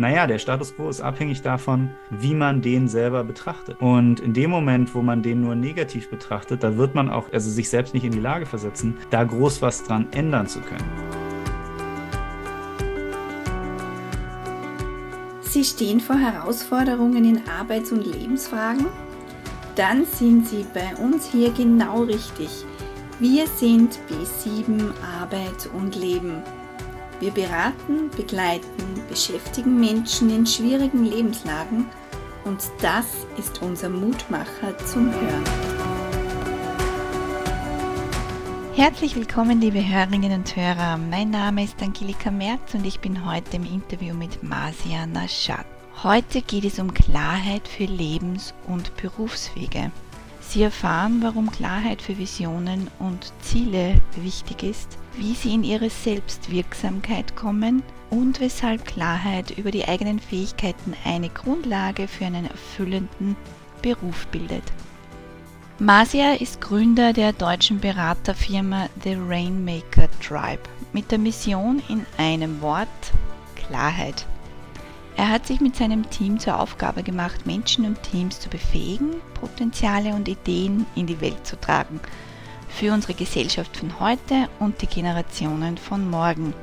Naja, der Status quo ist abhängig davon, wie man den selber betrachtet. Und in dem Moment, wo man den nur negativ betrachtet, da wird man auch, also sich selbst nicht in die Lage versetzen, da groß was dran ändern zu können. Sie stehen vor Herausforderungen in Arbeits- und Lebensfragen? Dann sind Sie bei uns hier genau richtig. Wir sind B7 Arbeit und Leben. Wir beraten, begleiten, beschäftigen Menschen in schwierigen Lebenslagen und das ist unser Mutmacher zum Hören. Herzlich willkommen, liebe Hörerinnen und Hörer. Mein Name ist Angelika Merz und ich bin heute im Interview mit Marcia Naschat. Heute geht es um Klarheit für Lebens- und Berufswege. Sie erfahren, warum Klarheit für Visionen und Ziele wichtig ist, wie Sie in Ihre Selbstwirksamkeit kommen und weshalb Klarheit über die eigenen Fähigkeiten eine Grundlage für einen erfüllenden Beruf bildet. Marcia ist Gründer der deutschen Beraterfirma The Rainmaker Tribe mit der Mission in einem Wort Klarheit. Er hat sich mit seinem Team zur Aufgabe gemacht, Menschen und Teams zu befähigen, Potenziale und Ideen in die Welt zu tragen. Für unsere Gesellschaft von heute und die Generationen von morgen.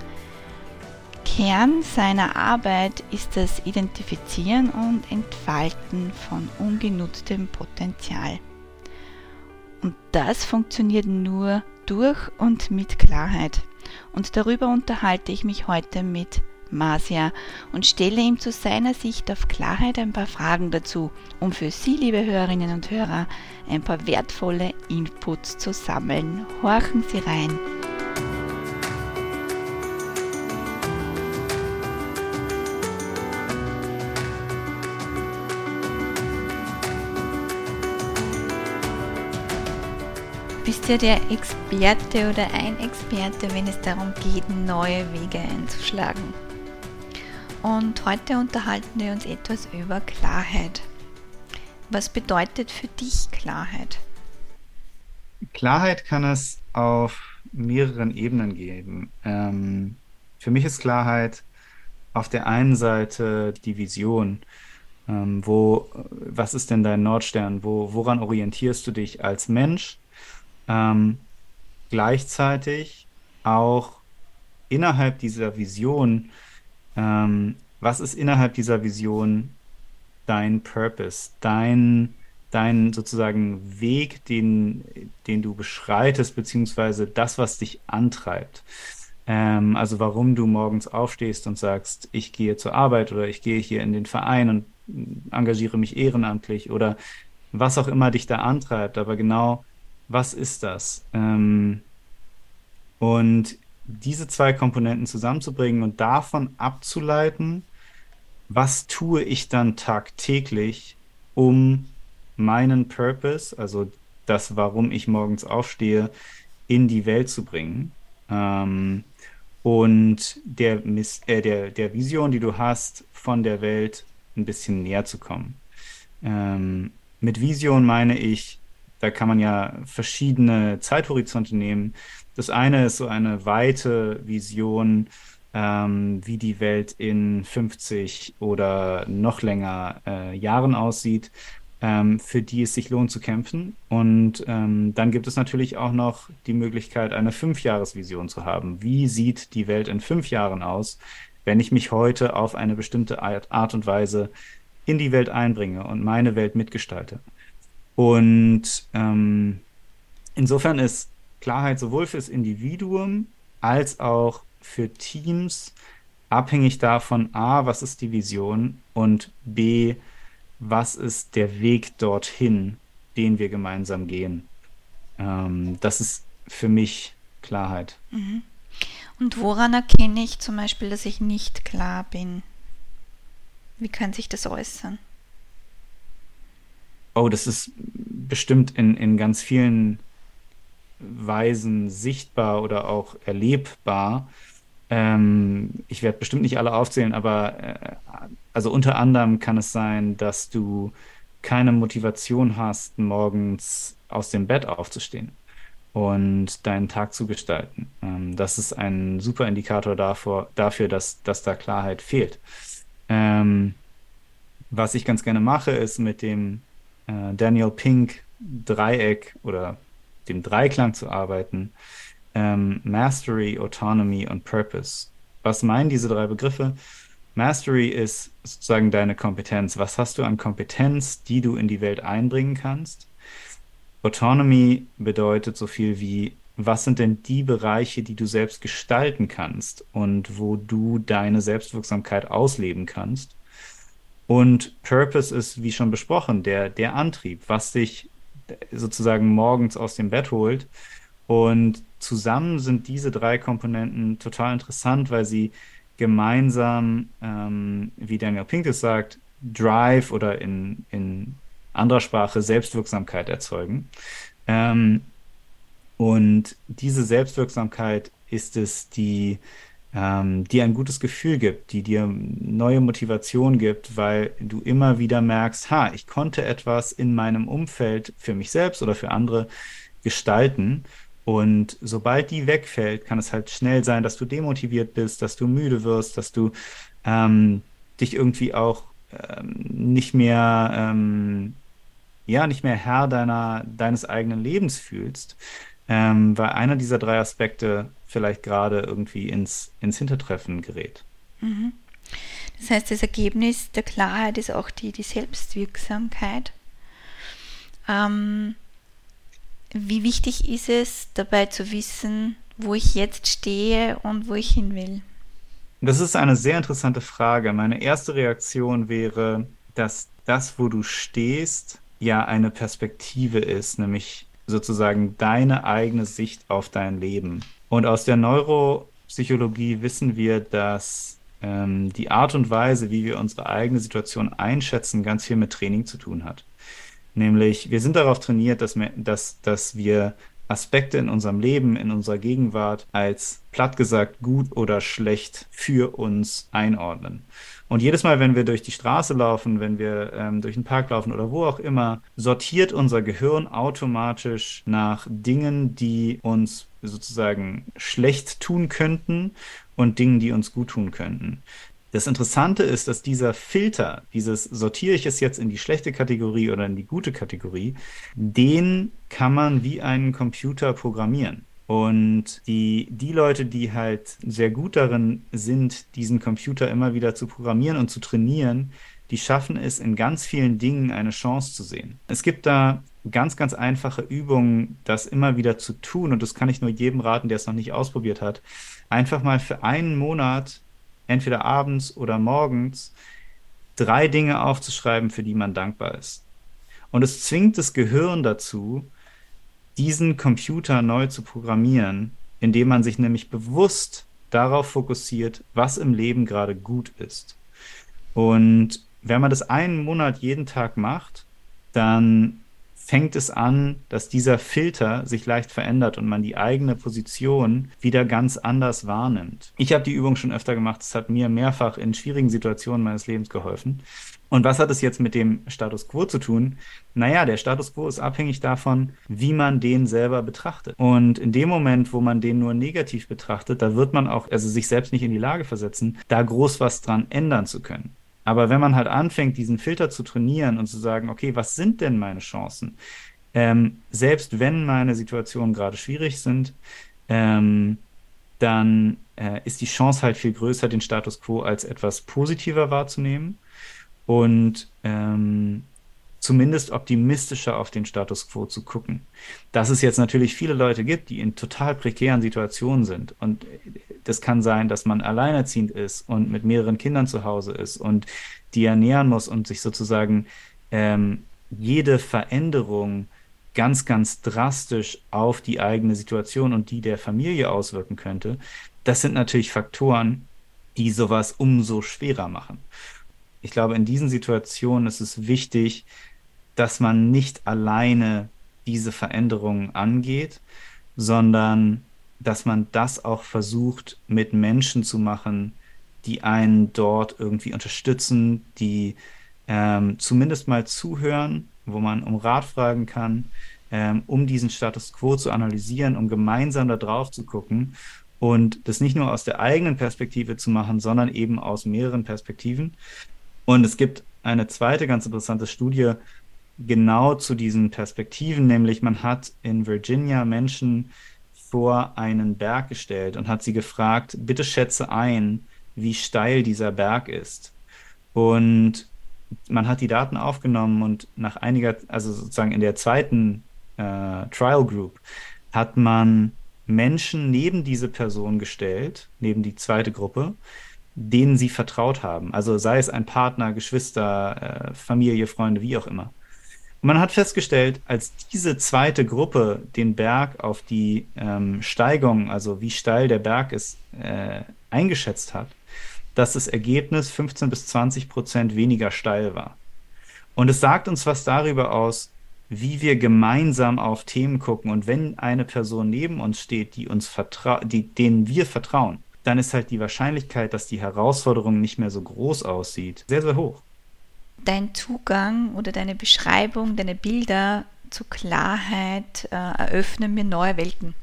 Kern seiner Arbeit ist das Identifizieren und Entfalten von ungenutztem Potenzial. Und das funktioniert nur durch und mit Klarheit. Und darüber unterhalte ich mich heute mit Marcia und stelle ihm zu seiner Sicht auf Klarheit ein paar Fragen dazu, um für Sie, liebe Hörerinnen und Hörer, ein paar wertvolle Inputs zu sammeln. Horchen Sie rein. bist ja der Experte oder ein Experte, wenn es darum geht, neue Wege einzuschlagen und heute unterhalten wir uns etwas über Klarheit. Was bedeutet für dich Klarheit? Klarheit kann es auf mehreren Ebenen geben. Ähm, für mich ist Klarheit auf der einen Seite die Vision. Ähm, wo, was ist denn dein Nordstern? Wo, woran orientierst du dich als Mensch? Ähm, gleichzeitig auch innerhalb dieser Vision ähm, was ist innerhalb dieser Vision dein Purpose, dein, dein sozusagen Weg, den, den du beschreitest, beziehungsweise das, was dich antreibt. Ähm, also warum du morgens aufstehst und sagst, ich gehe zur Arbeit oder ich gehe hier in den Verein und engagiere mich ehrenamtlich oder was auch immer dich da antreibt. Aber genau, was ist das? Ähm, und diese zwei Komponenten zusammenzubringen und davon abzuleiten, was tue ich dann tagtäglich, um meinen Purpose, also das, warum ich morgens aufstehe, in die Welt zu bringen. Ähm, und der, äh, der, der Vision, die du hast, von der Welt ein bisschen näher zu kommen. Ähm, mit Vision meine ich, da kann man ja verschiedene Zeithorizonte nehmen. Das eine ist so eine weite Vision, ähm, wie die Welt in 50 oder noch länger äh, Jahren aussieht, ähm, für die es sich lohnt zu kämpfen. Und ähm, dann gibt es natürlich auch noch die Möglichkeit, eine Fünfjahresvision zu haben. Wie sieht die Welt in fünf Jahren aus, wenn ich mich heute auf eine bestimmte Art und Weise in die Welt einbringe und meine Welt mitgestalte? Und ähm, insofern ist Klarheit sowohl fürs Individuum als auch für Teams abhängig davon, a, was ist die Vision und b, was ist der Weg dorthin, den wir gemeinsam gehen. Ähm, das ist für mich Klarheit. Mhm. Und woran erkenne ich zum Beispiel, dass ich nicht klar bin? Wie kann sich das äußern? Oh, das ist bestimmt in, in ganz vielen Weisen sichtbar oder auch erlebbar. Ähm, ich werde bestimmt nicht alle aufzählen, aber äh, also unter anderem kann es sein, dass du keine Motivation hast, morgens aus dem Bett aufzustehen und deinen Tag zu gestalten. Ähm, das ist ein super Indikator davor, dafür, dass, dass da Klarheit fehlt. Ähm, was ich ganz gerne mache, ist mit dem äh, Daniel Pink Dreieck oder dem Dreiklang zu arbeiten. Ähm, Mastery, Autonomy und Purpose. Was meinen diese drei Begriffe? Mastery ist sozusagen deine Kompetenz. Was hast du an Kompetenz, die du in die Welt einbringen kannst? Autonomy bedeutet so viel wie, was sind denn die Bereiche, die du selbst gestalten kannst und wo du deine Selbstwirksamkeit ausleben kannst? Und Purpose ist, wie schon besprochen, der, der Antrieb, was dich sozusagen morgens aus dem Bett holt. Und zusammen sind diese drei Komponenten total interessant, weil sie gemeinsam, ähm, wie Daniel Pink es sagt, Drive oder in, in anderer Sprache Selbstwirksamkeit erzeugen. Ähm, und diese Selbstwirksamkeit ist es, die ähm, dir ein gutes Gefühl gibt, die dir neue Motivation gibt, weil du immer wieder merkst, ha, ich konnte etwas in meinem Umfeld für mich selbst oder für andere gestalten. Und sobald die wegfällt, kann es halt schnell sein, dass du demotiviert bist, dass du müde wirst, dass du ähm, dich irgendwie auch ähm, nicht mehr, ähm, ja, nicht mehr Herr deiner, deines eigenen Lebens fühlst. Ähm, weil einer dieser drei Aspekte vielleicht gerade irgendwie ins, ins Hintertreffen gerät. Mhm. Das heißt, das Ergebnis der Klarheit ist auch die, die Selbstwirksamkeit. Ähm, wie wichtig ist es, dabei zu wissen, wo ich jetzt stehe und wo ich hin will? Das ist eine sehr interessante Frage. Meine erste Reaktion wäre, dass das, wo du stehst, ja eine Perspektive ist, nämlich sozusagen deine eigene Sicht auf dein Leben. Und aus der Neuropsychologie wissen wir, dass ähm, die Art und Weise, wie wir unsere eigene Situation einschätzen, ganz viel mit Training zu tun hat. Nämlich, wir sind darauf trainiert, dass wir, dass, dass wir Aspekte in unserem Leben, in unserer Gegenwart als platt gesagt gut oder schlecht für uns einordnen. Und jedes Mal, wenn wir durch die Straße laufen, wenn wir ähm, durch den Park laufen oder wo auch immer, sortiert unser Gehirn automatisch nach Dingen, die uns sozusagen schlecht tun könnten und Dingen, die uns gut tun könnten. Das Interessante ist, dass dieser Filter, dieses sortiere ich es jetzt in die schlechte Kategorie oder in die gute Kategorie, den kann man wie einen Computer programmieren. Und die, die Leute, die halt sehr gut darin sind, diesen Computer immer wieder zu programmieren und zu trainieren, die schaffen es, in ganz vielen Dingen eine Chance zu sehen. Es gibt da ganz, ganz einfache Übungen, das immer wieder zu tun. Und das kann ich nur jedem raten, der es noch nicht ausprobiert hat. Einfach mal für einen Monat, entweder abends oder morgens, drei Dinge aufzuschreiben, für die man dankbar ist. Und es zwingt das Gehirn dazu, diesen Computer neu zu programmieren, indem man sich nämlich bewusst darauf fokussiert, was im Leben gerade gut ist. Und wenn man das einen Monat jeden Tag macht, dann fängt es an, dass dieser Filter sich leicht verändert und man die eigene Position wieder ganz anders wahrnimmt. Ich habe die Übung schon öfter gemacht. Es hat mir mehrfach in schwierigen Situationen meines Lebens geholfen. Und was hat es jetzt mit dem Status quo zu tun? Naja, der Status quo ist abhängig davon, wie man den selber betrachtet. Und in dem Moment, wo man den nur negativ betrachtet, da wird man auch, also sich selbst nicht in die Lage versetzen, da groß was dran ändern zu können. Aber wenn man halt anfängt, diesen Filter zu trainieren und zu sagen, okay, was sind denn meine Chancen? Ähm, selbst wenn meine Situationen gerade schwierig sind, ähm, dann äh, ist die Chance halt viel größer, den Status quo als etwas positiver wahrzunehmen und ähm, zumindest optimistischer auf den Status quo zu gucken. Dass es jetzt natürlich viele Leute gibt, die in total prekären Situationen sind. Und das kann sein, dass man alleinerziehend ist und mit mehreren Kindern zu Hause ist und die ernähren muss und sich sozusagen ähm, jede Veränderung ganz, ganz drastisch auf die eigene Situation und die der Familie auswirken könnte. Das sind natürlich Faktoren, die sowas umso schwerer machen ich glaube, in diesen Situationen ist es wichtig, dass man nicht alleine diese Veränderungen angeht, sondern dass man das auch versucht, mit Menschen zu machen, die einen dort irgendwie unterstützen, die ähm, zumindest mal zuhören, wo man um Rat fragen kann, ähm, um diesen Status quo zu analysieren, um gemeinsam da drauf zu gucken und das nicht nur aus der eigenen Perspektive zu machen, sondern eben aus mehreren Perspektiven. Und es gibt eine zweite ganz interessante Studie genau zu diesen Perspektiven, nämlich man hat in Virginia Menschen vor einen Berg gestellt und hat sie gefragt, bitte schätze ein, wie steil dieser Berg ist. Und man hat die Daten aufgenommen und nach einiger, also sozusagen in der zweiten äh, Trial Group, hat man Menschen neben diese Person gestellt, neben die zweite Gruppe, denen sie vertraut haben. Also sei es ein Partner, Geschwister, äh, Familie, Freunde, wie auch immer. Und man hat festgestellt, als diese zweite Gruppe den Berg auf die ähm, Steigung, also wie steil der Berg ist, äh, eingeschätzt hat, dass das Ergebnis 15 bis 20 Prozent weniger steil war. Und es sagt uns was darüber aus, wie wir gemeinsam auf Themen gucken. Und wenn eine Person neben uns steht, die uns vertra die, denen wir vertrauen, dann ist halt die Wahrscheinlichkeit, dass die Herausforderung nicht mehr so groß aussieht, sehr, sehr hoch. Dein Zugang oder deine Beschreibung, deine Bilder zur Klarheit äh, eröffnen mir neue Welten.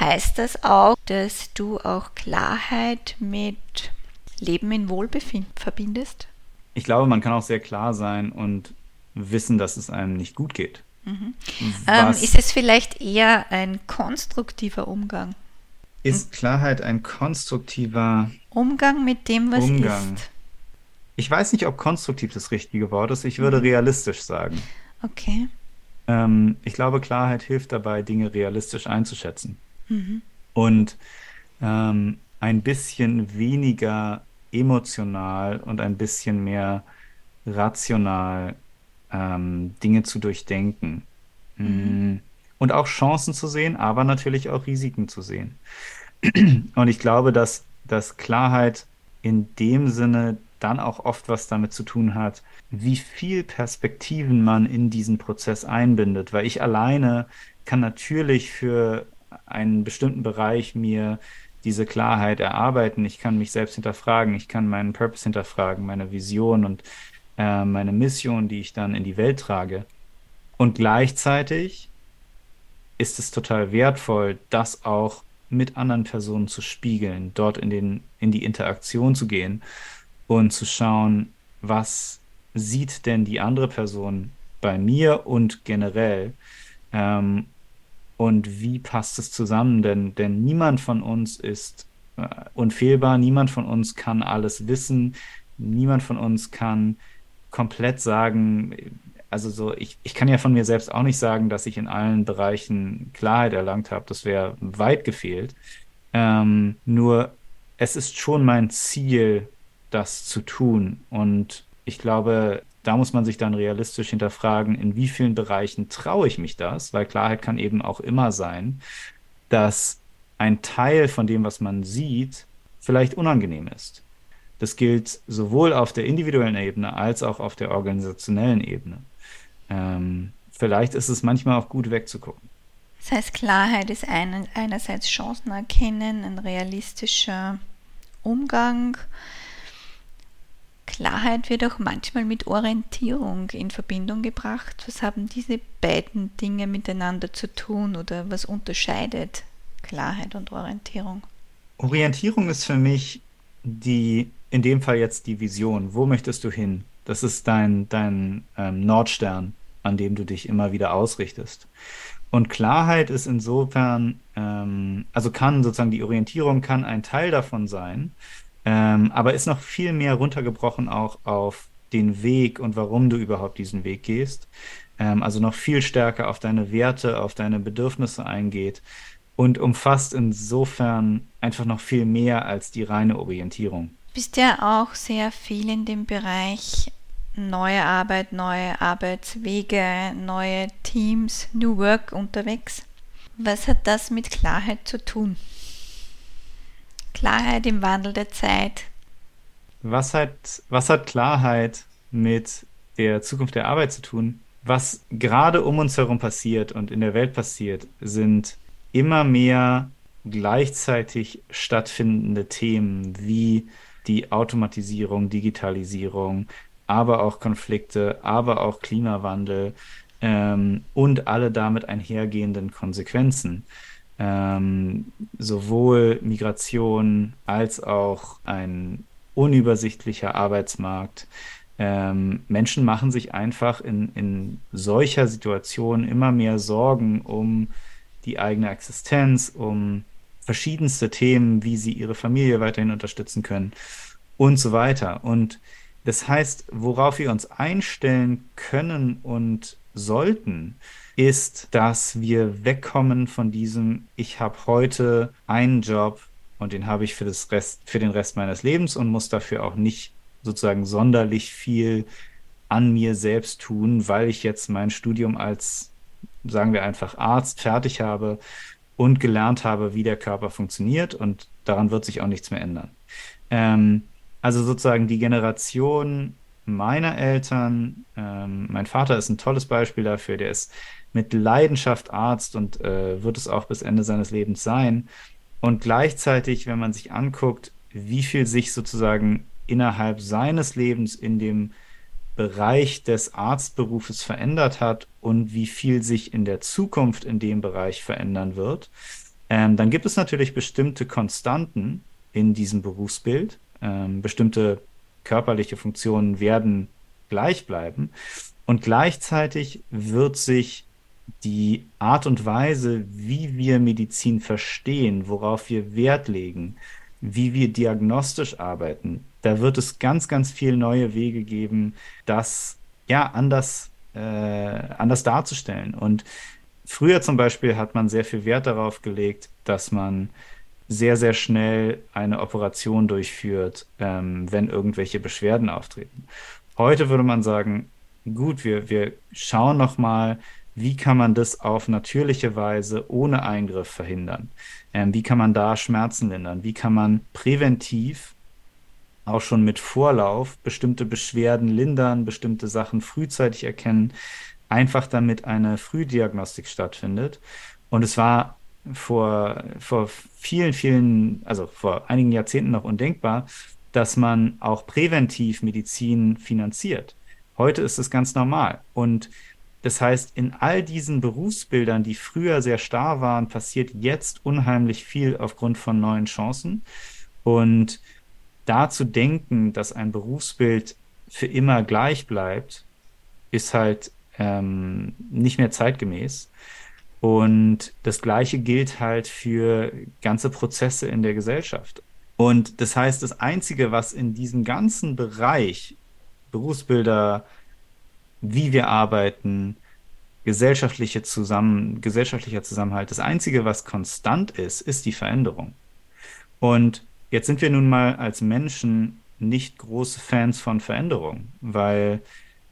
Heißt das auch, dass du auch Klarheit mit Leben in Wohlbefinden verbindest? Ich glaube, man kann auch sehr klar sein und wissen, dass es einem nicht gut geht. Mhm. Ähm, ist es vielleicht eher ein konstruktiver Umgang? Ist Klarheit ein konstruktiver Umgang mit dem, was Umgang. ist? Ich weiß nicht, ob konstruktiv das richtige Wort ist. Ich würde mhm. realistisch sagen. Okay. Ähm, ich glaube, Klarheit hilft dabei, Dinge realistisch einzuschätzen. Mhm. Und ähm, ein bisschen weniger emotional und ein bisschen mehr rational ähm, Dinge zu durchdenken. Mhm. Und auch Chancen zu sehen, aber natürlich auch Risiken zu sehen. Und ich glaube, dass, dass Klarheit in dem Sinne dann auch oft was damit zu tun hat, wie viel Perspektiven man in diesen Prozess einbindet. Weil ich alleine kann natürlich für einen bestimmten Bereich mir diese Klarheit erarbeiten. Ich kann mich selbst hinterfragen, ich kann meinen Purpose hinterfragen, meine Vision und äh, meine Mission, die ich dann in die Welt trage. Und gleichzeitig ist es total wertvoll, das auch mit anderen Personen zu spiegeln, dort in, den, in die Interaktion zu gehen und zu schauen, was sieht denn die andere Person bei mir und generell ähm, und wie passt es zusammen, denn, denn niemand von uns ist äh, unfehlbar, niemand von uns kann alles wissen, niemand von uns kann komplett sagen, also so, ich, ich kann ja von mir selbst auch nicht sagen, dass ich in allen Bereichen Klarheit erlangt habe. Das wäre weit gefehlt. Ähm, nur es ist schon mein Ziel, das zu tun. Und ich glaube, da muss man sich dann realistisch hinterfragen, in wie vielen Bereichen traue ich mich das, weil Klarheit kann eben auch immer sein, dass ein Teil von dem, was man sieht, vielleicht unangenehm ist. Das gilt sowohl auf der individuellen Ebene als auch auf der organisationellen Ebene. Ähm, vielleicht ist es manchmal auch gut wegzugucken. Das heißt, Klarheit ist ein, einerseits Chancen erkennen, ein realistischer Umgang. Klarheit wird auch manchmal mit Orientierung in Verbindung gebracht. Was haben diese beiden Dinge miteinander zu tun oder was unterscheidet Klarheit und Orientierung? Orientierung ist für mich die in dem Fall jetzt die Vision. Wo möchtest du hin? Das ist dein, dein ähm, Nordstern, an dem du dich immer wieder ausrichtest. Und Klarheit ist insofern, ähm, also kann sozusagen die Orientierung kann ein Teil davon sein, ähm, aber ist noch viel mehr runtergebrochen auch auf den Weg und warum du überhaupt diesen Weg gehst. Ähm, also noch viel stärker auf deine Werte, auf deine Bedürfnisse eingeht und umfasst insofern einfach noch viel mehr als die reine Orientierung bist ja auch sehr viel in dem Bereich neue Arbeit, neue Arbeitswege, neue Teams, New Work unterwegs. Was hat das mit Klarheit zu tun? Klarheit im Wandel der Zeit. Was hat, was hat Klarheit mit der Zukunft der Arbeit zu tun? Was gerade um uns herum passiert und in der Welt passiert, sind immer mehr gleichzeitig stattfindende Themen wie die Automatisierung, Digitalisierung, aber auch Konflikte, aber auch Klimawandel ähm, und alle damit einhergehenden Konsequenzen. ähm, sowohl Migration als auch ein unübersichtlicher Arbeitsmarkt. Ähm, Menschen machen sich einfach in, in solcher Situation immer mehr Sorgen um die eigene Existenz, um verschiedenste Themen, wie sie ihre Familie weiterhin unterstützen können und so weiter. Und das heißt, worauf wir uns einstellen können und sollten, ist, dass wir wegkommen von diesem, ich habe heute einen Job und den habe ich für, das Rest, für den Rest meines Lebens und muss dafür auch nicht sozusagen sonderlich viel an mir selbst tun, weil ich jetzt mein Studium als, sagen wir einfach, Arzt fertig habe und gelernt habe, wie der Körper funktioniert und daran wird sich auch nichts mehr ändern. Ähm, also sozusagen die Generation meiner Eltern, ähm, mein Vater ist ein tolles Beispiel dafür, der ist mit Leidenschaft Arzt und äh, wird es auch bis Ende seines Lebens sein. Und gleichzeitig, wenn man sich anguckt, wie viel sich sozusagen innerhalb seines Lebens in dem Bereich des Arztberufes verändert hat und wie viel sich in der Zukunft in dem Bereich verändern wird, ähm, dann gibt es natürlich bestimmte Konstanten in diesem Berufsbild. Ähm, bestimmte körperliche Funktionen werden gleich bleiben. Und gleichzeitig wird sich die Art und Weise, wie wir Medizin verstehen, worauf wir Wert legen, wie wir diagnostisch arbeiten, da wird es ganz, ganz viele neue Wege geben, das ja anders, äh, anders darzustellen. Und früher zum Beispiel hat man sehr viel Wert darauf gelegt, dass man sehr, sehr schnell eine Operation durchführt, ähm, wenn irgendwelche Beschwerden auftreten. Heute würde man sagen, gut, wir, wir schauen nochmal, wie kann man das auf natürliche Weise ohne Eingriff verhindern? Ähm, wie kann man da Schmerzen lindern? Wie kann man präventiv auch schon mit Vorlauf bestimmte Beschwerden lindern, bestimmte Sachen frühzeitig erkennen, einfach damit eine Frühdiagnostik stattfindet. Und es war vor, vor vielen, vielen, also vor einigen Jahrzehnten noch undenkbar, dass man auch präventiv Medizin finanziert. Heute ist es ganz normal. Und das heißt, in all diesen Berufsbildern, die früher sehr starr waren, passiert jetzt unheimlich viel aufgrund von neuen Chancen. Und da zu denken, dass ein Berufsbild für immer gleich bleibt, ist halt ähm, nicht mehr zeitgemäß. Und das Gleiche gilt halt für ganze Prozesse in der Gesellschaft. Und das heißt, das Einzige, was in diesem ganzen Bereich Berufsbilder, wie wir arbeiten, gesellschaftliche Zusammen, gesellschaftlicher Zusammenhalt, das Einzige, was konstant ist, ist die Veränderung. Und Jetzt sind wir nun mal als Menschen nicht große Fans von Veränderung, weil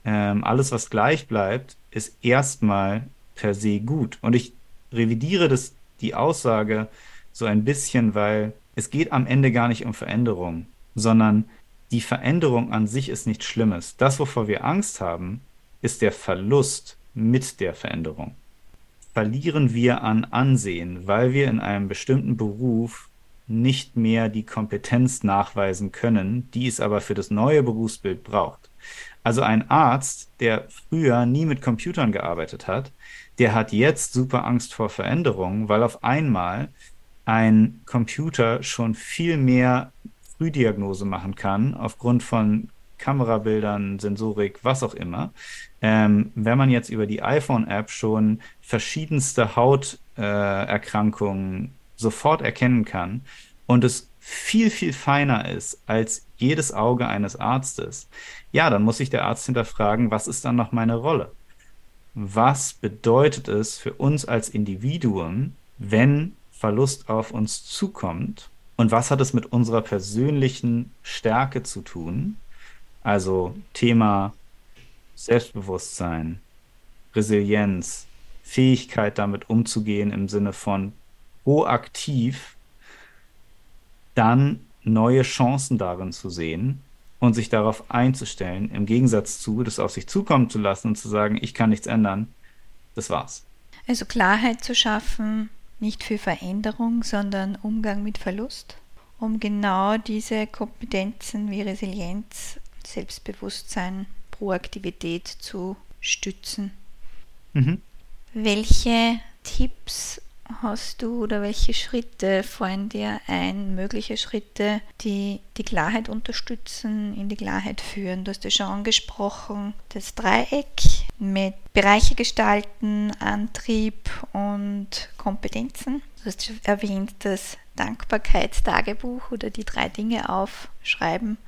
ähm, alles, was gleich bleibt, ist erstmal per se gut. Und ich revidiere das, die Aussage so ein bisschen, weil es geht am Ende gar nicht um Veränderung, sondern die Veränderung an sich ist nichts Schlimmes. Das, wovor wir Angst haben, ist der Verlust mit der Veränderung. Verlieren wir an Ansehen, weil wir in einem bestimmten Beruf nicht mehr die Kompetenz nachweisen können, die es aber für das neue Berufsbild braucht. Also ein Arzt, der früher nie mit Computern gearbeitet hat, der hat jetzt super Angst vor Veränderungen, weil auf einmal ein Computer schon viel mehr Frühdiagnose machen kann, aufgrund von Kamerabildern, Sensorik, was auch immer. Ähm, wenn man jetzt über die iPhone-App schon verschiedenste Hauterkrankungen äh, sofort erkennen kann und es viel, viel feiner ist als jedes Auge eines Arztes, ja, dann muss sich der Arzt hinterfragen, was ist dann noch meine Rolle? Was bedeutet es für uns als Individuum, wenn Verlust auf uns zukommt? Und was hat es mit unserer persönlichen Stärke zu tun? Also Thema Selbstbewusstsein, Resilienz, Fähigkeit damit umzugehen im Sinne von proaktiv dann neue Chancen darin zu sehen und sich darauf einzustellen, im Gegensatz zu, das auf sich zukommen zu lassen und zu sagen, ich kann nichts ändern, das war's. Also Klarheit zu schaffen, nicht für Veränderung, sondern Umgang mit Verlust, um genau diese Kompetenzen wie Resilienz, Selbstbewusstsein, Proaktivität zu stützen. Mhm. Welche Tipps hast du oder welche Schritte fallen dir ein, mögliche Schritte, die die Klarheit unterstützen, in die Klarheit führen? Du hast ja schon angesprochen, das Dreieck mit Bereiche gestalten, Antrieb und Kompetenzen. Du hast erwähnt das Dankbarkeitstagebuch oder die drei Dinge aufschreiben,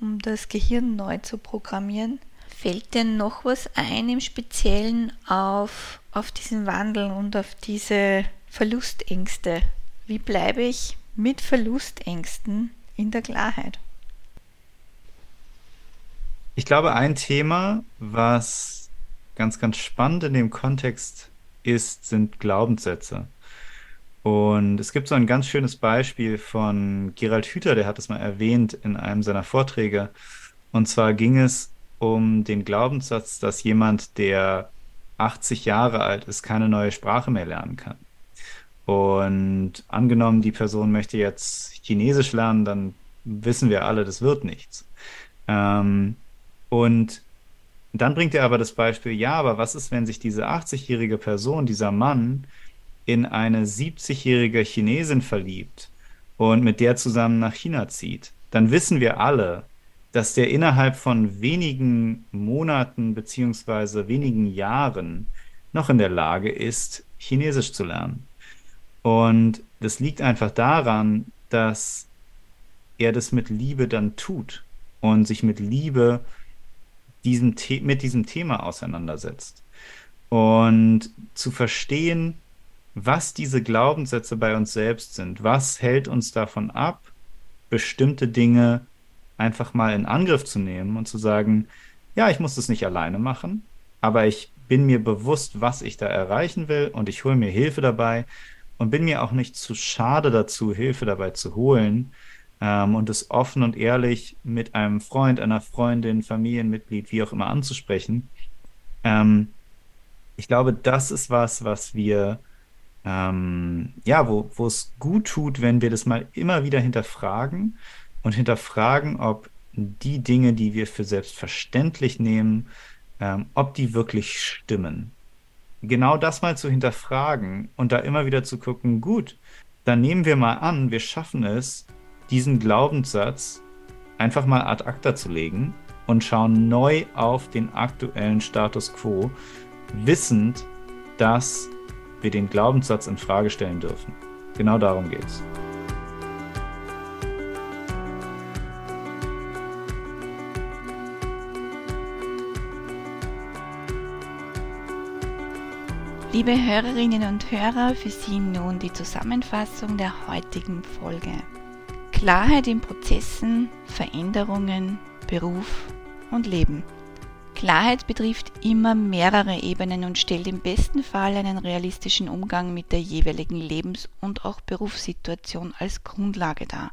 um das Gehirn neu zu programmieren. Fällt dir noch was ein im Speziellen auf, auf diesen Wandel und auf diese Verlustängste? Wie bleibe ich mit Verlustängsten in der Klarheit? Ich glaube, ein Thema, was ganz, ganz spannend in dem Kontext ist, sind Glaubenssätze. Und es gibt so ein ganz schönes Beispiel von Gerald Hüther, der hat es mal erwähnt in einem seiner Vorträge. Und zwar ging es um den Glaubenssatz, dass jemand, der 80 Jahre alt ist, keine neue Sprache mehr lernen kann. Und angenommen, die Person möchte jetzt Chinesisch lernen, dann wissen wir alle, das wird nichts. Ähm, und dann bringt er aber das Beispiel, ja, aber was ist, wenn sich diese 80-jährige Person, dieser Mann, in eine 70-jährige Chinesin verliebt und mit der zusammen nach China zieht, dann wissen wir alle, dass der innerhalb von wenigen Monaten beziehungsweise wenigen Jahren noch in der Lage ist, Chinesisch zu lernen. Und das liegt einfach daran, dass er das mit Liebe dann tut und sich mit Liebe diesem mit diesem Thema auseinandersetzt. Und zu verstehen, was diese Glaubenssätze bei uns selbst sind. Was hält uns davon ab, bestimmte Dinge einfach mal in Angriff zu nehmen und zu sagen, ja, ich muss das nicht alleine machen, aber ich bin mir bewusst, was ich da erreichen will und ich hole mir Hilfe dabei und bin mir auch nicht zu schade dazu, Hilfe dabei zu holen ähm, und es offen und ehrlich mit einem Freund, einer Freundin, Familienmitglied, wie auch immer anzusprechen. Ähm, ich glaube, das ist was, was wir ähm, ja, wo, es gut tut, wenn wir das mal immer wieder hinterfragen und hinterfragen, ob die Dinge, die wir für selbstverständlich nehmen, ähm, ob die wirklich stimmen. Genau das mal zu hinterfragen und da immer wieder zu gucken, gut, dann nehmen wir mal an, wir schaffen es, diesen Glaubenssatz einfach mal ad acta zu legen und schauen neu auf den aktuellen Status quo, wissend, dass wir den Glaubenssatz in Frage stellen dürfen. Genau darum geht's. Liebe Hörerinnen und Hörer, für Sie nun die Zusammenfassung der heutigen Folge. Klarheit in Prozessen, Veränderungen, Beruf und Leben. Klarheit betrifft immer mehrere Ebenen und stellt im besten Fall einen realistischen Umgang mit der jeweiligen Lebens- und auch Berufssituation als Grundlage dar.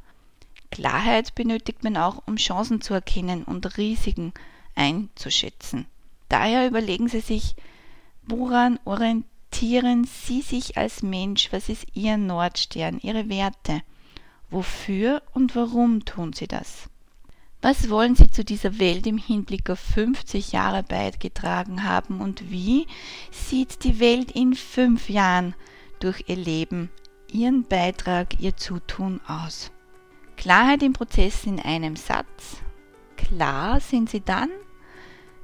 Klarheit benötigt man auch, um Chancen zu erkennen und Risiken einzuschätzen. Daher überlegen Sie sich, woran orientieren Sie sich als Mensch, was ist Ihr Nordstern, Ihre Werte, wofür und warum tun Sie das? Was wollen Sie zu dieser Welt im Hinblick auf 50 Jahre beigetragen haben und wie sieht die Welt in fünf Jahren durch Ihr Leben, Ihren Beitrag, Ihr Zutun aus? Klarheit im Prozess in einem Satz. Klar sind Sie dann,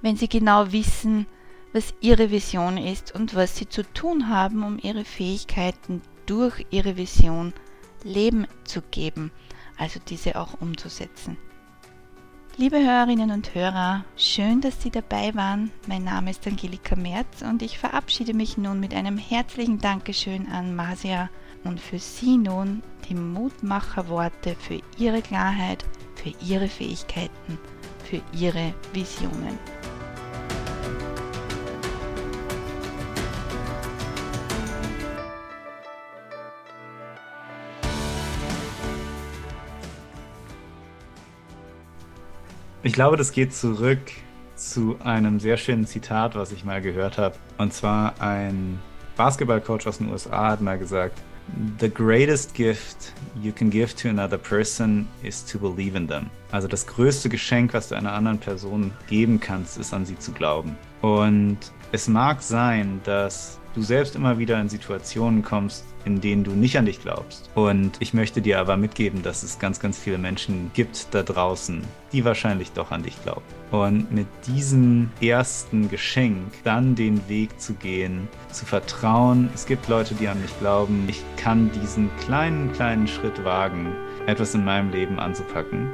wenn Sie genau wissen, was Ihre Vision ist und was Sie zu tun haben, um Ihre Fähigkeiten durch Ihre Vision Leben zu geben, also diese auch umzusetzen. Liebe Hörerinnen und Hörer, schön, dass Sie dabei waren. Mein Name ist Angelika Merz und ich verabschiede mich nun mit einem herzlichen Dankeschön an Masia und für Sie nun die Mutmacherworte für Ihre Klarheit, für Ihre Fähigkeiten, für Ihre Visionen. Ich glaube, das geht zurück zu einem sehr schönen Zitat, was ich mal gehört habe. Und zwar ein Basketballcoach aus den USA hat mal gesagt, The greatest gift you can give to another person is to believe in them. Also das größte Geschenk, was du einer anderen Person geben kannst, ist an sie zu glauben. Und es mag sein, dass du selbst immer wieder in Situationen kommst, in denen du nicht an dich glaubst. Und ich möchte dir aber mitgeben, dass es ganz, ganz viele Menschen gibt da draußen, die wahrscheinlich doch an dich glauben. Und mit diesem ersten Geschenk dann den Weg zu gehen, zu vertrauen, es gibt Leute, die an mich glauben, ich kann diesen kleinen, kleinen Schritt wagen, etwas in meinem Leben anzupacken